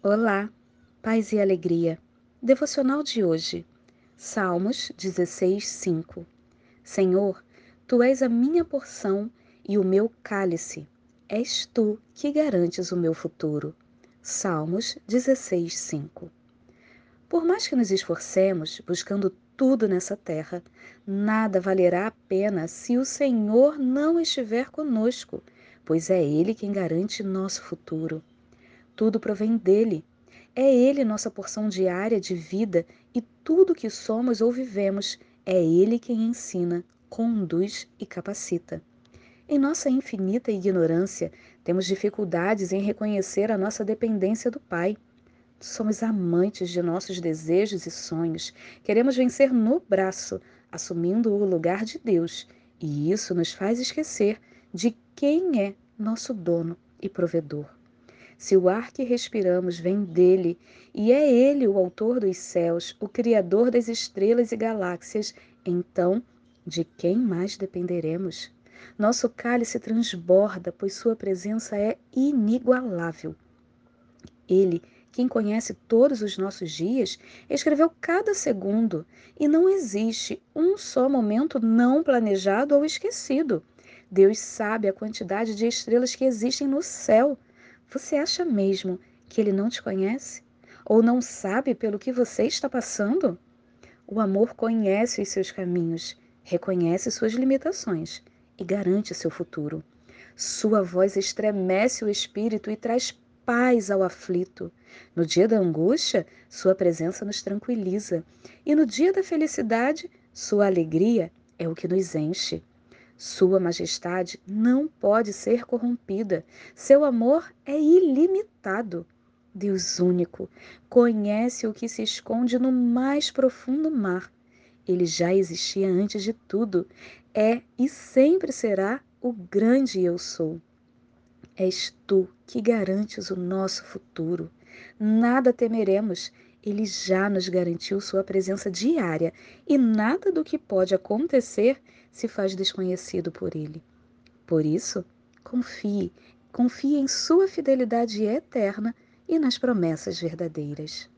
Olá, paz e alegria. Devocional de hoje. Salmos 16, 5. Senhor, tu és a minha porção e o meu cálice. És tu que garantes o meu futuro. Salmos 16, 5. Por mais que nos esforcemos buscando tudo nessa terra, nada valerá a pena se o Senhor não estiver conosco, pois é Ele quem garante nosso futuro. Tudo provém dele. É ele nossa porção diária de vida e tudo que somos ou vivemos é ele quem ensina, conduz e capacita. Em nossa infinita ignorância, temos dificuldades em reconhecer a nossa dependência do Pai. Somos amantes de nossos desejos e sonhos, queremos vencer no braço, assumindo o lugar de Deus, e isso nos faz esquecer de quem é nosso dono e provedor. Se o ar que respiramos vem dele, e é ele o autor dos céus, o criador das estrelas e galáxias, então de quem mais dependeremos? Nosso cálice transborda, pois sua presença é inigualável. Ele, quem conhece todos os nossos dias, escreveu cada segundo, e não existe um só momento não planejado ou esquecido. Deus sabe a quantidade de estrelas que existem no céu você acha mesmo que ele não te conhece? Ou não sabe pelo que você está passando? O amor conhece os seus caminhos, reconhece suas limitações e garante seu futuro. Sua voz estremece o espírito e traz paz ao aflito. No dia da angústia, sua presença nos tranquiliza, e no dia da felicidade, sua alegria é o que nos enche. Sua Majestade não pode ser corrompida. Seu amor é ilimitado. Deus único conhece o que se esconde no mais profundo mar. Ele já existia antes de tudo, é e sempre será o grande eu sou. És tu que garantes o nosso futuro. Nada temeremos, ele já nos garantiu sua presença diária e nada do que pode acontecer se faz desconhecido por ele. Por isso, confie, confie em sua fidelidade eterna e nas promessas verdadeiras.